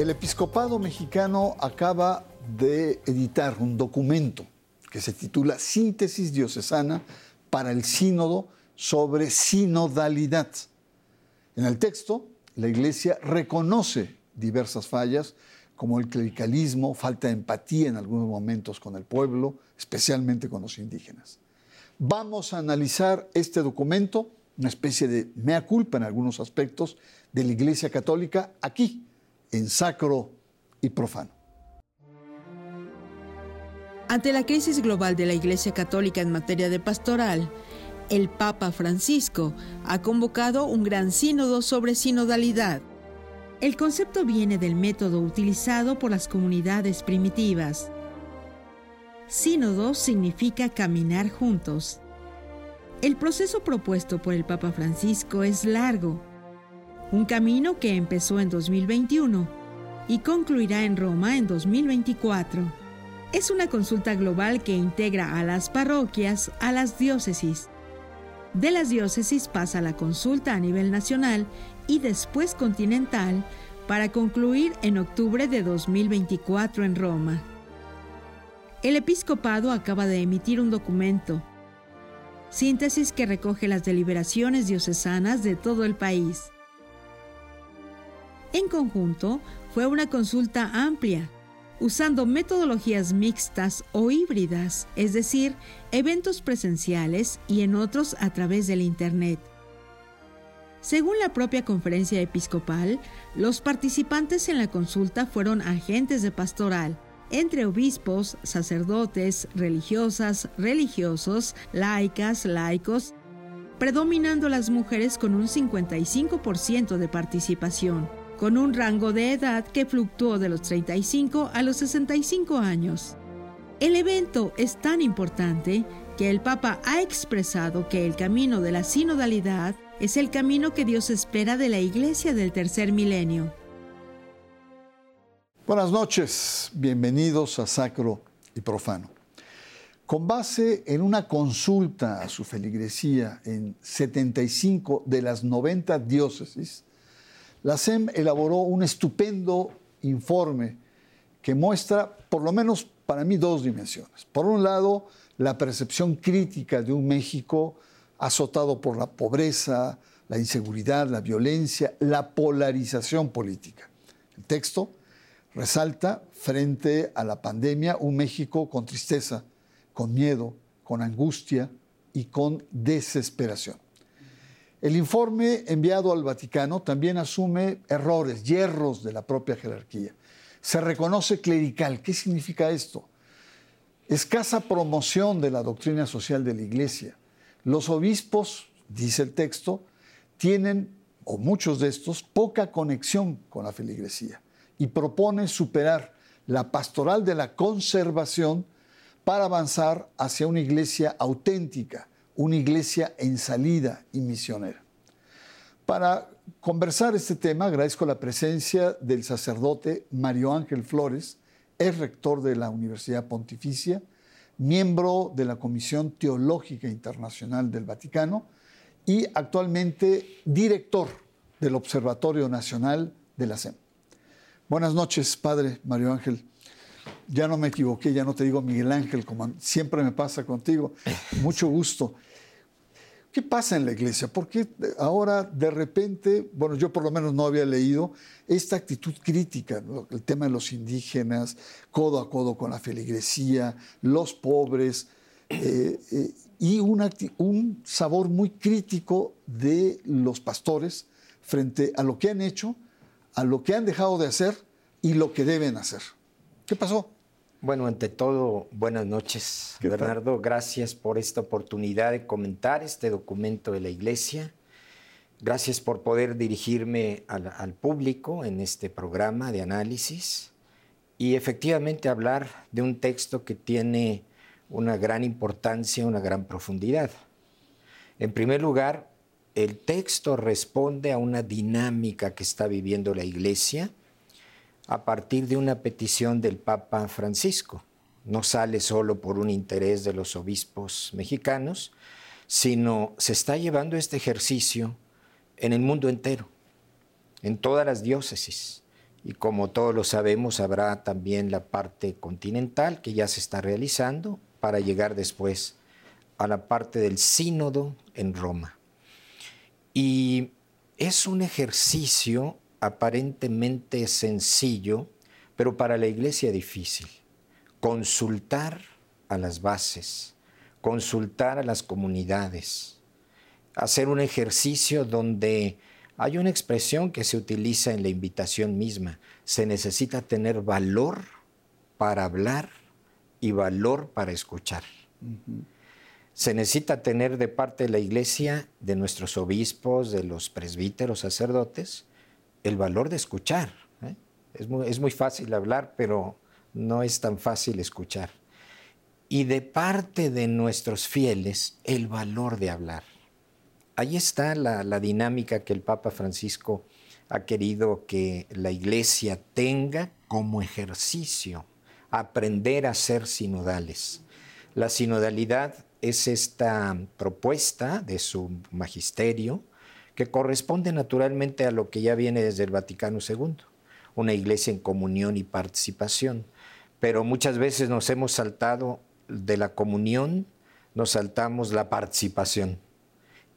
El episcopado mexicano acaba de editar un documento que se titula Síntesis Diocesana para el Sínodo sobre Sinodalidad. En el texto, la Iglesia reconoce diversas fallas, como el clericalismo, falta de empatía en algunos momentos con el pueblo, especialmente con los indígenas. Vamos a analizar este documento, una especie de mea culpa en algunos aspectos de la Iglesia Católica, aquí, en Sacro y Profano. Ante la crisis global de la Iglesia Católica en materia de pastoral, el Papa Francisco ha convocado un gran sínodo sobre sinodalidad. El concepto viene del método utilizado por las comunidades primitivas. Sínodo significa caminar juntos. El proceso propuesto por el Papa Francisco es largo, un camino que empezó en 2021 y concluirá en Roma en 2024 es una consulta global que integra a las parroquias a las diócesis. De las diócesis pasa la consulta a nivel nacional y después continental para concluir en octubre de 2024 en Roma. El episcopado acaba de emitir un documento, síntesis que recoge las deliberaciones diocesanas de todo el país. En conjunto, fue una consulta amplia usando metodologías mixtas o híbridas, es decir, eventos presenciales y en otros a través del Internet. Según la propia conferencia episcopal, los participantes en la consulta fueron agentes de pastoral, entre obispos, sacerdotes, religiosas, religiosos, laicas, laicos, predominando las mujeres con un 55% de participación con un rango de edad que fluctuó de los 35 a los 65 años. El evento es tan importante que el Papa ha expresado que el camino de la sinodalidad es el camino que Dios espera de la Iglesia del tercer milenio. Buenas noches, bienvenidos a Sacro y Profano. Con base en una consulta a su feligresía en 75 de las 90 diócesis, la SEM elaboró un estupendo informe que muestra, por lo menos para mí, dos dimensiones. Por un lado, la percepción crítica de un México azotado por la pobreza, la inseguridad, la violencia, la polarización política. El texto resalta frente a la pandemia un México con tristeza, con miedo, con angustia y con desesperación. El informe enviado al Vaticano también asume errores, hierros de la propia jerarquía. Se reconoce clerical. ¿Qué significa esto? Escasa promoción de la doctrina social de la Iglesia. Los obispos, dice el texto, tienen, o muchos de estos, poca conexión con la feligresía y propone superar la pastoral de la conservación para avanzar hacia una iglesia auténtica, una iglesia en salida y misionera. Para conversar este tema, agradezco la presencia del sacerdote Mario Ángel Flores, es rector de la Universidad Pontificia, miembro de la Comisión Teológica Internacional del Vaticano y actualmente director del Observatorio Nacional de la SEM. Buenas noches, padre Mario Ángel. Ya no me equivoqué, ya no te digo Miguel Ángel, como siempre me pasa contigo. Mucho gusto. ¿Qué pasa en la iglesia? Porque ahora de repente, bueno, yo por lo menos no había leído esta actitud crítica, el tema de los indígenas, codo a codo con la feligresía, los pobres, eh, eh, y un sabor muy crítico de los pastores frente a lo que han hecho, a lo que han dejado de hacer y lo que deben hacer. ¿Qué pasó? Bueno, ante todo, buenas noches, Bernardo. Gracias por esta oportunidad de comentar este documento de la Iglesia. Gracias por poder dirigirme al, público en este programa de análisis y efectivamente hablar de un texto que tiene una gran importancia, una gran profundidad. En primer lugar, el texto responde a una dinámica que está viviendo la Iglesia a partir de una petición del Papa Francisco. No sale solo por un interés de los obispos mexicanos, sino se está llevando este ejercicio en el mundo entero, en todas las diócesis. Y como todos lo sabemos, habrá también la parte continental que ya se está realizando para llegar después a la parte del sínodo en Roma. Y es un ejercicio aparentemente sencillo, pero para la iglesia difícil. Consultar a las bases, consultar a las comunidades, hacer un ejercicio donde hay una expresión que se utiliza en la invitación misma. Se necesita tener valor para hablar y valor para escuchar. Se necesita tener de parte de la iglesia, de nuestros obispos, de los presbíteros, sacerdotes, el valor de escuchar. ¿eh? Es, muy, es muy fácil hablar, pero no es tan fácil escuchar. Y de parte de nuestros fieles, el valor de hablar ahí está la, dinámica que el Papa Francisco ha querido que la iglesia tenga como ejercicio, aprender a ser sinodales. La sinodalidad es esta propuesta de su magisterio que corresponde naturalmente a lo que ya viene desde el Vaticano II, una iglesia en comunión y participación. Pero muchas veces nos hemos saltado de la comunión, nos saltamos la participación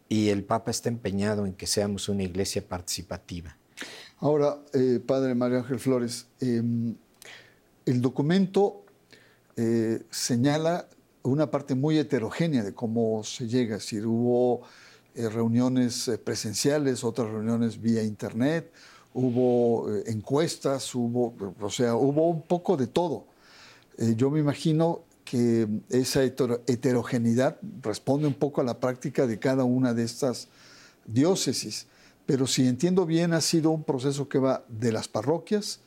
y el Papa está empeñado en que seamos una iglesia participativa. Ahora, eh, Padre Mario Ángel Flores, em, el documento eh, señala una parte muy heterogénea de cómo se llega, es decir, hubo eh, reuniones presenciales, otras reuniones vía internet, hubo encuestas, hubo, o sea, hubo un poco de todo. yo me imagino que esa heterogeneidad responde un poco a la práctica de cada una de estas diócesis. Pero si entiendo bien, ha sido un proceso que va de las parroquias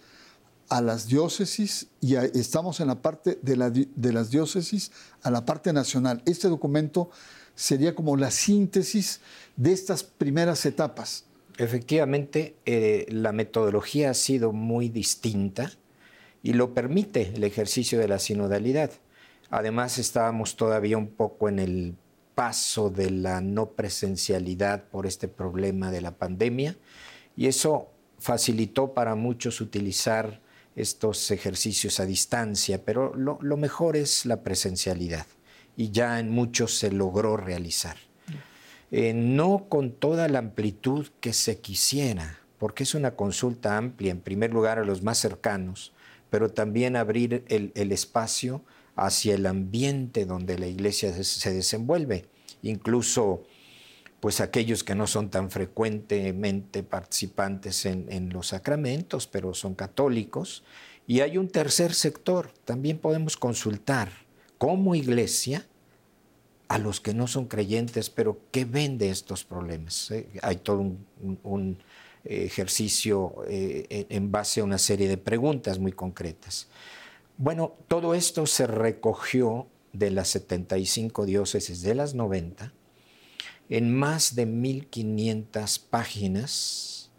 a las diócesis y estamos en la parte de, de, las diócesis a la parte nacional. Este documento sería como la síntesis de estas primeras etapas. Efectivamente, eh, la metodología ha sido muy distinta y lo permite el ejercicio de la sinodalidad. Además estábamos todavía un poco en el paso de la no presencialidad por este problema de la pandemia y eso facilitó para muchos utilizar estos ejercicios a distancia, pero lo, mejor es la presencialidad y ya en muchos se logró realizar. Eh, no con toda la amplitud que se quisiera, porque es una consulta amplia, en primer lugar a los más cercanos, pero también abrir el espacio hacia el ambiente donde la iglesia se desenvuelve. Incluso pues aquellos que no son tan frecuentemente participantes en, los sacramentos, pero son católicos. Y hay un tercer sector, también podemos consultar como iglesia a los que no son creyentes, pero ¿qué ven de estos problemas? Eh, hay todo un, ejercicio eh, en base a una serie de preguntas muy concretas. Bueno, todo esto se recogió de las 75 diócesis de las 90 en más de 1500 páginas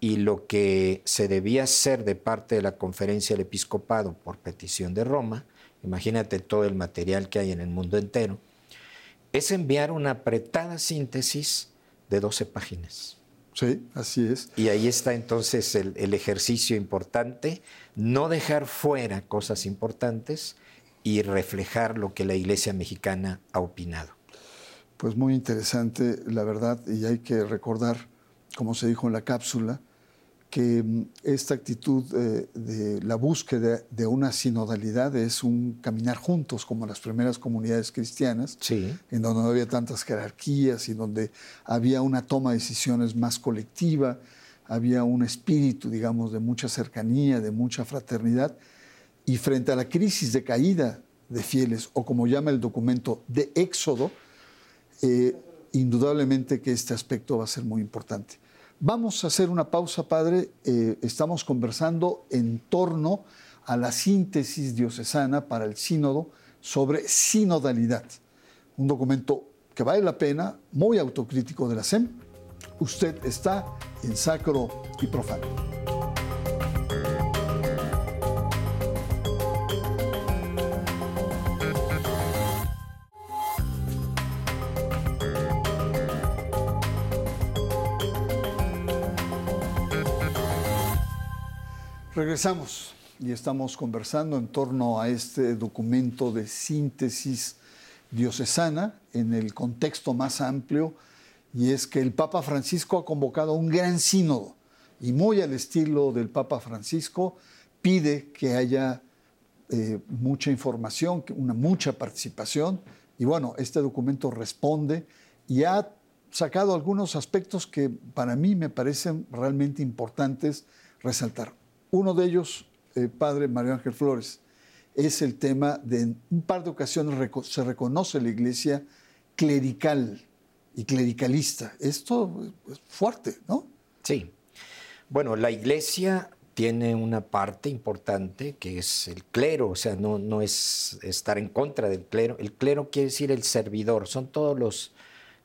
y lo que se debía hacer de parte de la conferencia del episcopado por petición de Roma, imagínate todo el material que hay en el mundo entero, es enviar una apretada síntesis de 12 páginas. Sí, así es. Y ahí está entonces el, ejercicio importante, no dejar fuera cosas importantes y reflejar lo que la Iglesia mexicana ha opinado. Pues muy interesante, la verdad, y hay que recordar, como se dijo en la cápsula, que mm, esta actitud eh, de la búsqueda de una sinodalidad es un caminar juntos, como las primeras comunidades cristianas, en donde no había tantas jerarquías y donde había una toma de decisiones más colectiva, había un espíritu, digamos, de mucha cercanía, de mucha fraternidad, y frente a la crisis de caída de fieles, o como llama el documento, de éxodo, eh, indudablemente que este aspecto va a ser muy importante. Vamos a hacer una pausa, Padre. Eh, estamos conversando en torno a la síntesis diocesana para el sínodo sobre sinodalidad. Un documento que vale la pena, muy autocrítico de la SEM. Usted está en sacro y profano. Regresamos y estamos conversando en torno a este documento de síntesis diocesana en el contexto más amplio y es que el Papa Francisco ha convocado un gran sínodo y muy al estilo del Papa Francisco pide que haya eh, mucha información, una mucha participación y bueno, este documento responde y ha sacado algunos aspectos que para mí me parecen realmente importantes resaltar. Uno de ellos, eh, padre Mario Ángel Flores, es el tema de en un par de ocasiones se reconoce la iglesia clerical y clericalista. Esto es fuerte, ¿no? Sí. Bueno, la iglesia tiene una parte importante que es el clero, o sea, no, no es estar en contra del clero. El clero quiere decir el servidor, son todos los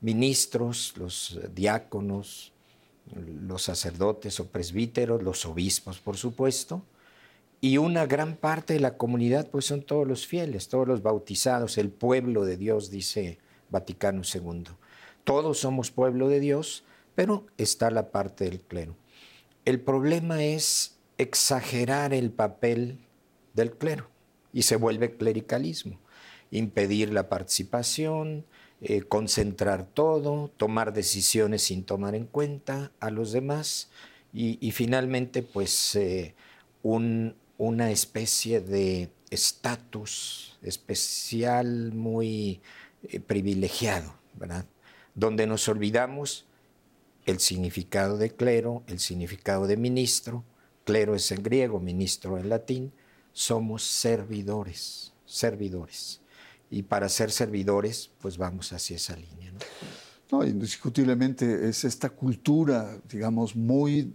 ministros, los diáconos, los sacerdotes o presbíteros, los obispos, por supuesto, y una gran parte de la comunidad, pues son todos los fieles, todos los bautizados, el pueblo de Dios, dice Vaticano II. Todos somos pueblo de Dios, pero está la parte del clero. El problema es exagerar el papel del clero y se vuelve clericalismo, impedir la participación, eh, concentrar todo, tomar decisiones sin tomar en cuenta a los demás y, finalmente pues eh, un, una especie de estatus especial muy eh, privilegiado, ¿verdad? Donde nos olvidamos el significado de clero, el significado de ministro, clero es en griego, ministro en latín, somos servidores, servidores. Y para ser servidores, pues vamos hacia esa línea. ¿no? no indiscutiblemente es esta cultura, digamos, muy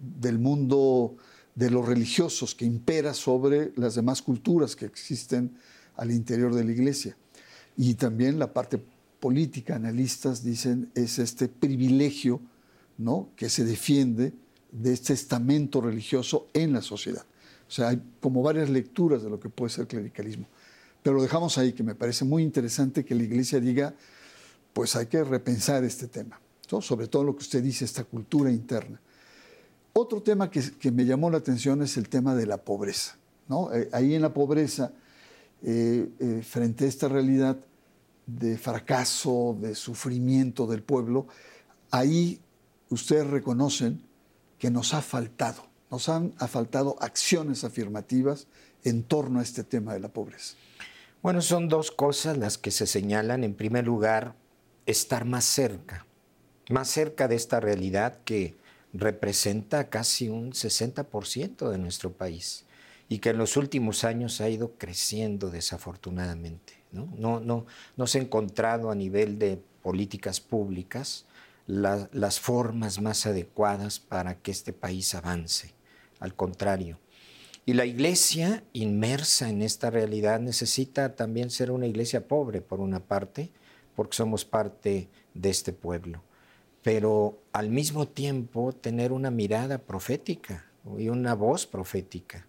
del mundo de los religiosos que impera sobre las demás culturas que existen al interior de la iglesia. Y también la parte política, analistas dicen, es este privilegio ¿no? que se defiende de este estamento religioso en la sociedad. O sea, hay como varias lecturas de lo que puede ser clericalismo. Pero lo dejamos ahí, que me parece muy interesante que la iglesia diga, pues hay que repensar este tema, sobre todo lo que usted dice, esta cultura interna. Otro tema que, me llamó la atención es el tema de la pobreza. ¿no? Eh, ahí en la pobreza, eh, eh, frente a esta realidad de fracaso, de sufrimiento del pueblo, ahí ustedes reconocen que nos ha faltado, nos han faltado acciones afirmativas en torno a este tema de la pobreza. Bueno, son dos cosas las que se señalan. En primer lugar, estar más cerca, más cerca de esta realidad que representa casi un 60% de nuestro país y que en los últimos años ha ido creciendo desafortunadamente. No, no, no, se ha encontrado a nivel de políticas públicas las formas más adecuadas para que este país avance. Al contrario. Y la iglesia inmersa en esta realidad necesita también ser una iglesia pobre, por una parte, porque somos parte de este pueblo pero al mismo tiempo tener una mirada profética y una voz profética.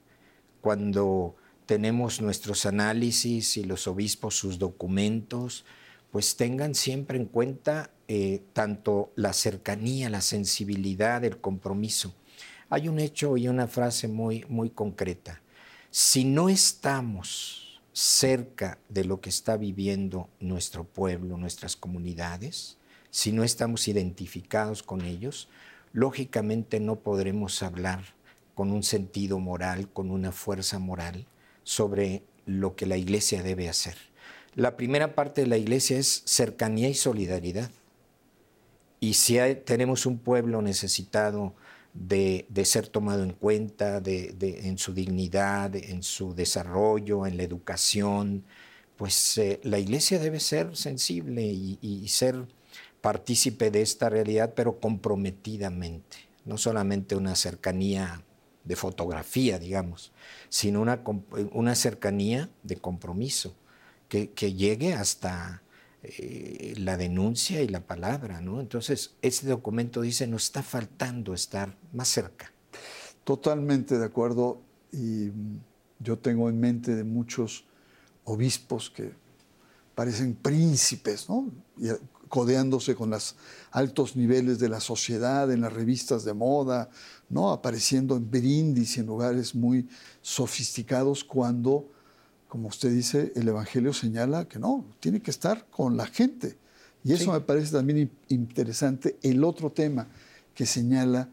Cuando tenemos nuestros análisis y los obispos sus documentos, pues tengan siempre en cuenta eh, tanto la cercanía, la sensibilidad, el compromiso. Hay un hecho y una frase muy, muy concreta. Si no estamos cerca de lo que está viviendo nuestro pueblo, nuestras comunidades, si no estamos identificados con ellos, lógicamente no podremos hablar con un sentido moral, con una fuerza moral sobre lo que la iglesia debe hacer. La primera parte de la iglesia es cercanía y solidaridad. Y si tenemos un pueblo necesitado de, ser tomado en cuenta, en su dignidad, en su desarrollo, en la educación, pues eh, la iglesia debe ser sensible y ser partícipe de esta realidad, pero comprometidamente, no solamente una cercanía de fotografía, digamos, sino una, una cercanía de compromiso que, llegue hasta eh, la denuncia y la palabra. ¿no? Entonces, este documento dice, nos está faltando estar más cerca. Totalmente de acuerdo y yo tengo en mente de muchos obispos que parecen príncipes, ¿no? codeándose con los altos niveles de la sociedad, en las revistas de moda, ¿no? apareciendo en brindis y en lugares muy sofisticados cuando, como usted dice, el Evangelio señala que no, tiene que estar con la gente. Y eso me parece también interesante. El otro tema que señala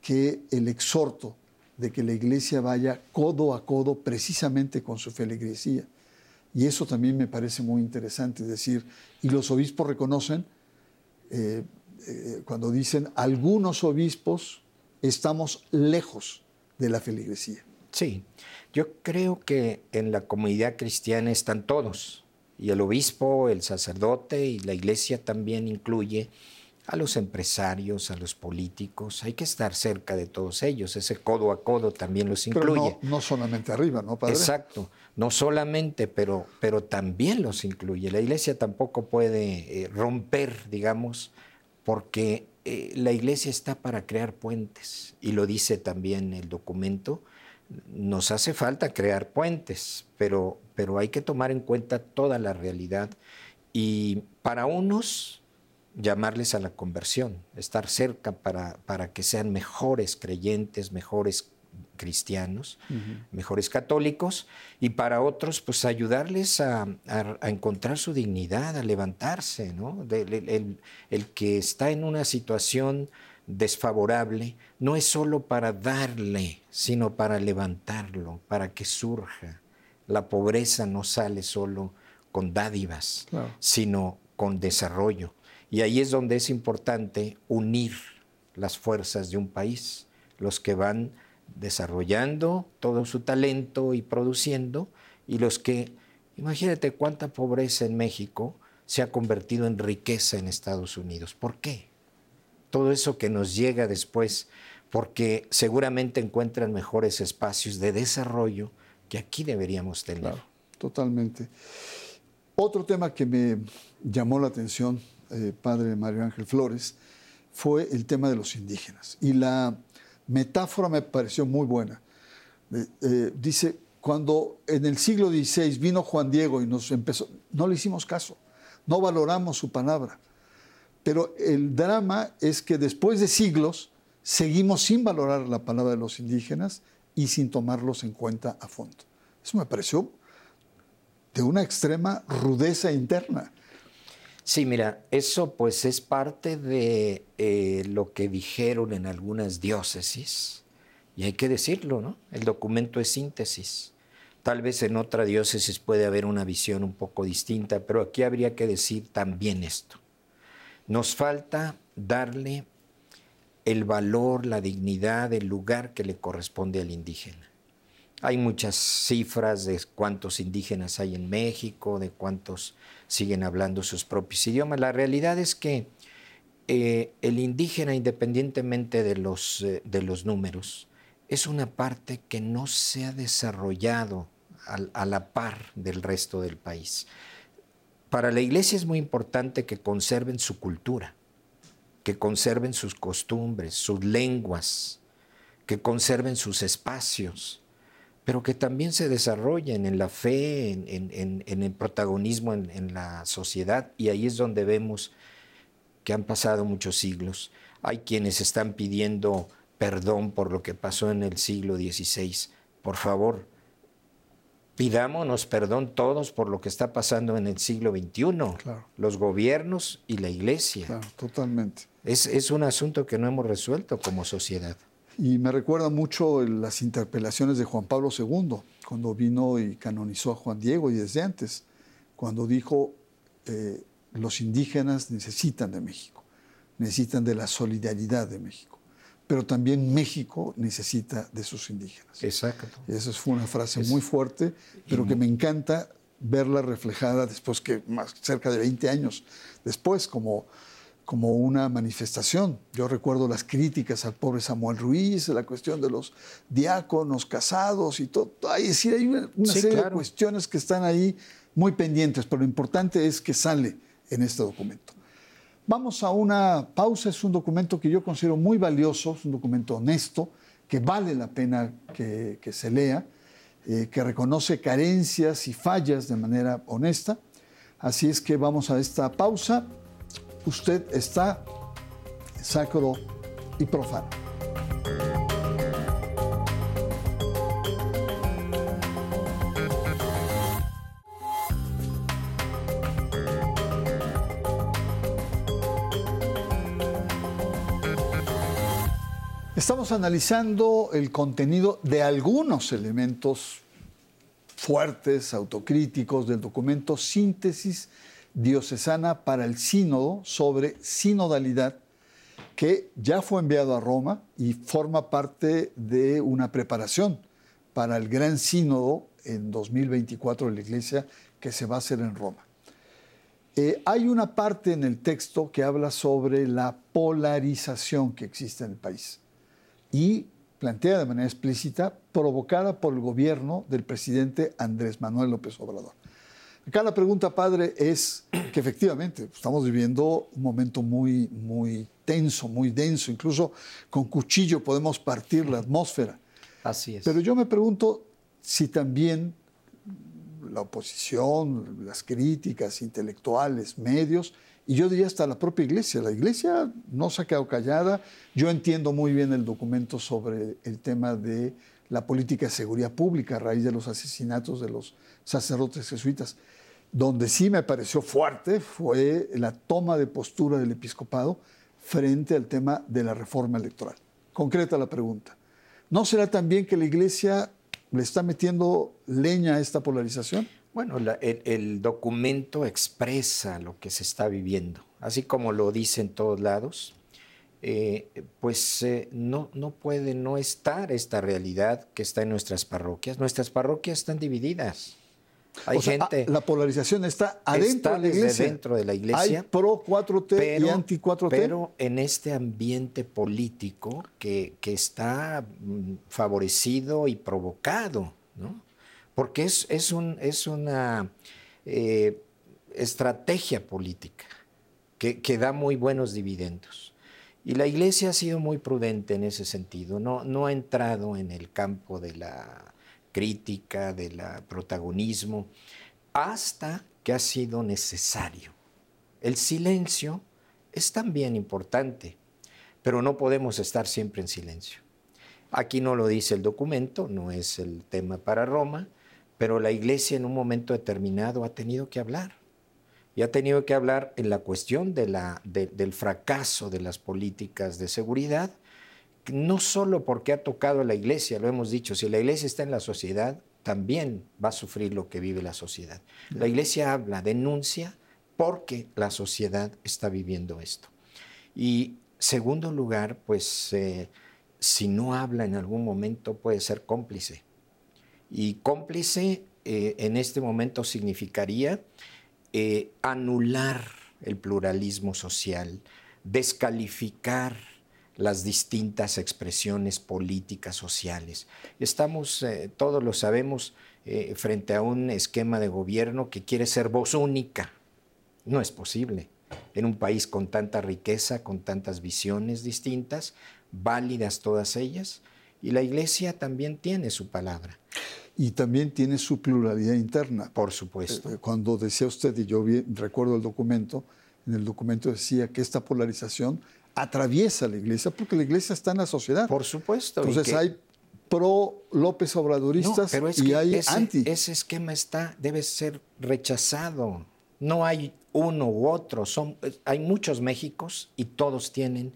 que el exhorto de que la iglesia vaya codo a codo precisamente con su feligresía. Y eso también me parece muy interesante, es decir, y los obispos reconocen, eh, eh, cuando dicen algunos obispos estamos lejos de la feligresía. Sí, yo creo que en la comunidad cristiana están todos, y el obispo, el sacerdote y la iglesia también incluye a los empresarios, a los políticos, hay que estar cerca de todos ellos, ese codo a codo también los incluye. no, solamente arriba, ¿no, padre? Exacto, no solamente, pero, pero también los incluye. La iglesia tampoco puede eh, romper, digamos, porque eh, la iglesia está para crear puentes, y lo dice también el documento, nos hace falta crear puentes, pero, pero hay que tomar en cuenta toda la realidad. Y para unos, llamarles a la conversión, estar cerca para, para que sean mejores creyentes, mejores cristianos, mejores católicos, y para otros, pues ayudarles a, encontrar su dignidad, a levantarse, ¿no? el, el, que está en una situación desfavorable no es solo para darle, sino para levantarlo, para que surja. La pobreza no sale solo con dádivas, sino con desarrollo. Y ahí es donde es importante unir las fuerzas de un país, los que van desarrollando todo su talento y produciendo, y los que, imagínate cuánta pobreza en México se ha convertido en riqueza en Estados Unidos. ¿Por qué? Todo eso que nos llega después, porque seguramente encuentran mejores espacios de desarrollo que aquí deberíamos tener. totalmente. Otro tema que me llamó la atención eh, padre Mario Ángel Flores, fue el tema de los indígenas. Y la metáfora me pareció muy buena. Eh, dice, cuando en el siglo XVI vino Juan Diego y nos empezó, no le hicimos caso, no valoramos su palabra. Pero el drama es que después de siglos seguimos sin valorar la palabra de los indígenas y sin tomarlos en cuenta a fondo. Eso me pareció de una extrema rudeza interna. Sí, mira, eso pues es parte de eh, lo que dijeron en algunas diócesis, y hay que decirlo, ¿no? El documento es síntesis. Tal vez en otra diócesis puede haber una visión un poco distinta, pero aquí habría que decir también esto. Nos falta darle el valor, la dignidad, el lugar que le corresponde al indígena. Hay muchas cifras de cuántos indígenas hay en México, de cuántos siguen hablando sus propios idiomas. La realidad es que eh, el indígena, independientemente de los, eh, de los números, es una parte que no se ha desarrollado a la par del resto del país. Para la iglesia es muy importante que conserven su cultura, que conserven sus costumbres, sus lenguas, que conserven sus espacios pero que también se desarrollen en la fe, en, el protagonismo en, la sociedad. Y ahí es donde vemos que han pasado muchos siglos. Hay quienes están pidiendo perdón por lo que pasó en el siglo XVI. Por favor, pidámonos perdón todos por lo que está pasando en el siglo XXI, los gobiernos y la iglesia. Claro, totalmente. Es, es un asunto que no hemos resuelto como sociedad. Y me recuerda mucho las interpelaciones de Juan Pablo II, cuando vino y canonizó a Juan Diego y desde antes, cuando dijo, eh, los indígenas necesitan de México, necesitan de la solidaridad de México, pero también México necesita de sus indígenas. Exacto. Y esa fue una frase muy fuerte, pero que me encanta verla reflejada después que más cerca de 20 años después, como como una manifestación. Yo recuerdo las críticas al pobre Samuel Ruiz, la cuestión de los diáconos casados y todo. Hay, decir, hay una, serie de cuestiones que están ahí muy pendientes, pero lo importante es que sale en este documento. Vamos a una pausa, es un documento que yo considero muy valioso, es un documento honesto, que vale la pena que, se lea, eh, que reconoce carencias y fallas de manera honesta. Así es que vamos a esta pausa usted está sacro y profano. Estamos analizando el contenido de algunos elementos fuertes, autocríticos del documento Síntesis Diocesana para el Sínodo sobre Sinodalidad, que ya fue enviado a Roma y forma parte de una preparación para el Gran Sínodo en 2024 de la Iglesia que se va a hacer en Roma. Eh, hay una parte en el texto que habla sobre la polarización que existe en el país y plantea de manera explícita, provocada por el gobierno del presidente Andrés Manuel López Obrador. Acá la pregunta, padre, es que efectivamente estamos viviendo un momento muy, muy tenso, muy denso, incluso con cuchillo podemos partir la atmósfera. Así es. Pero yo me pregunto si también la oposición, las críticas intelectuales, medios, y yo diría hasta la propia iglesia. La iglesia no se ha quedado callada. Yo entiendo muy bien el documento sobre el tema de la política de seguridad pública a raíz de los asesinatos de los sacerdotes jesuitas. Donde sí me pareció fuerte fue la toma de postura del episcopado frente al tema de la reforma electoral. Concreta la pregunta. ¿No será también que la iglesia le está metiendo leña a esta polarización? Bueno, el, documento expresa lo que se está viviendo, así como lo dice en todos lados, eh, pues eh, no, no puede no estar esta realidad que está en nuestras parroquias. Nuestras parroquias están divididas. Hay ah, gente. la polarización está adentro de la iglesia. dentro de la iglesia. Hay pro 4T y anti 4T. Pero en este ambiente político que, que está mm, favorecido y provocado, ¿no? Porque es, es, un, es una eh, estrategia política que, que, da muy buenos dividendos. Y la Iglesia ha sido muy prudente en ese sentido, no, no ha entrado en el campo de la crítica, del protagonismo, hasta que ha sido necesario. El silencio es también importante, pero no podemos estar siempre en silencio. Aquí no lo dice el documento, no es el tema para Roma, pero la iglesia en un momento determinado ha tenido que hablar. Y ha tenido que hablar en la cuestión de la, del fracaso de las políticas de seguridad, no solo porque ha tocado a la iglesia, lo hemos dicho, si la iglesia está en la sociedad, también va a sufrir lo que vive la sociedad. La iglesia habla, denuncia, porque la sociedad está viviendo esto. Y segundo lugar, pues eh, si no habla en algún momento puede ser cómplice y cómplice eh, en este momento significaría eh, anular el pluralismo social, descalificar las distintas expresiones políticas sociales. Estamos, eh, todos lo sabemos, frente a un esquema de gobierno que quiere ser voz única. No es posible. En un país con tanta riqueza, con tantas visiones distintas, válidas todas ellas, y la iglesia también tiene su palabra y también tiene su pluralidad interna. Por supuesto. Eh, cuando decía usted, y yo recuerdo el documento, en el documento decía que esta polarización atraviesa la iglesia porque la iglesia está en la sociedad. Por supuesto. Entonces hay pro López Obradoristas y hay ese, anti. Ese esquema está, debe ser rechazado. No hay uno u otro, son, hay muchos Méxicos y todos tienen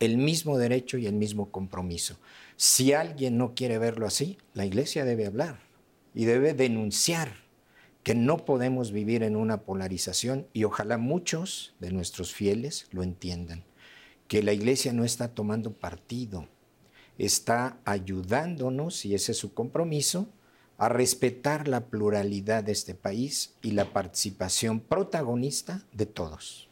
el mismo derecho y el mismo compromiso. Si alguien no quiere verlo así, la iglesia debe hablar y debe denunciar que no podemos vivir en una polarización y ojalá muchos de nuestros fieles lo entiendan, que la iglesia no está tomando partido, está ayudándonos, y ese es su compromiso, a respetar la pluralidad de este país y la participación protagonista de todos.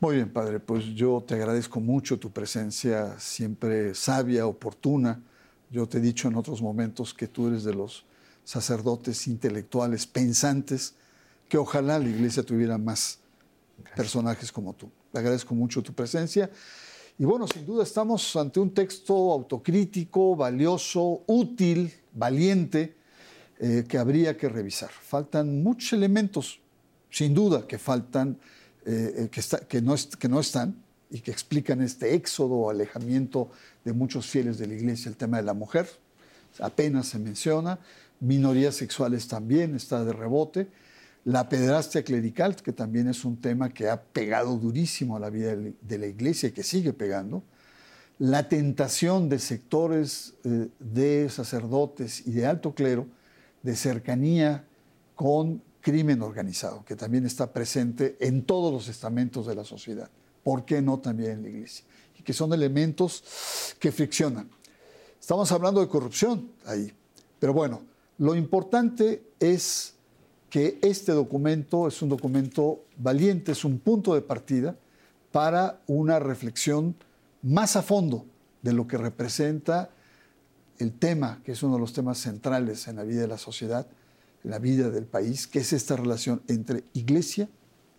Muy bien, padre, pues yo te agradezco mucho tu presencia siempre sabia, oportuna. Yo te he dicho en otros momentos que tú eres de los sacerdotes intelectuales, pensantes, que ojalá la iglesia tuviera más personajes como tú. Te agradezco mucho tu presencia. Y bueno, sin duda estamos ante un texto autocrítico, valioso, útil, valiente, eh, que habría que revisar. Faltan muchos elementos, sin duda que faltan eh, que, que, no que no están y que explican este éxodo o alejamiento de muchos fieles de la iglesia, el tema de la mujer, apenas se menciona, minorías sexuales también está de rebote, la pederastia clerical, que también es un tema que ha pegado durísimo a la vida de la iglesia y que sigue pegando, la tentación de sectores eh, de sacerdotes y de alto clero de cercanía con crimen organizado, que también está presente en todos los estamentos de la sociedad. ¿Por qué no también en la iglesia? Y que son elementos que friccionan. Estamos hablando de corrupción ahí. Pero bueno, lo importante es que este documento es un documento valiente, es un punto de partida para una reflexión más a fondo de lo que representa el tema, que es uno de los temas centrales en la vida de la sociedad, en la vida del país, que es esta relación entre iglesia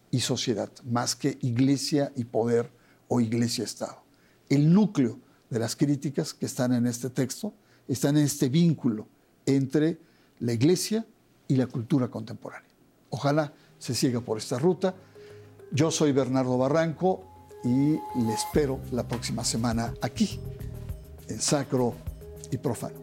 y sociedad, más que iglesia y poder o iglesia-estado. El núcleo de las críticas que están en este texto están en este vínculo entre la iglesia y la cultura contemporánea. Ojalá se siga por esta ruta. Yo soy Bernardo Barranco y le espero la próxima semana aquí, en Sacro y Profano.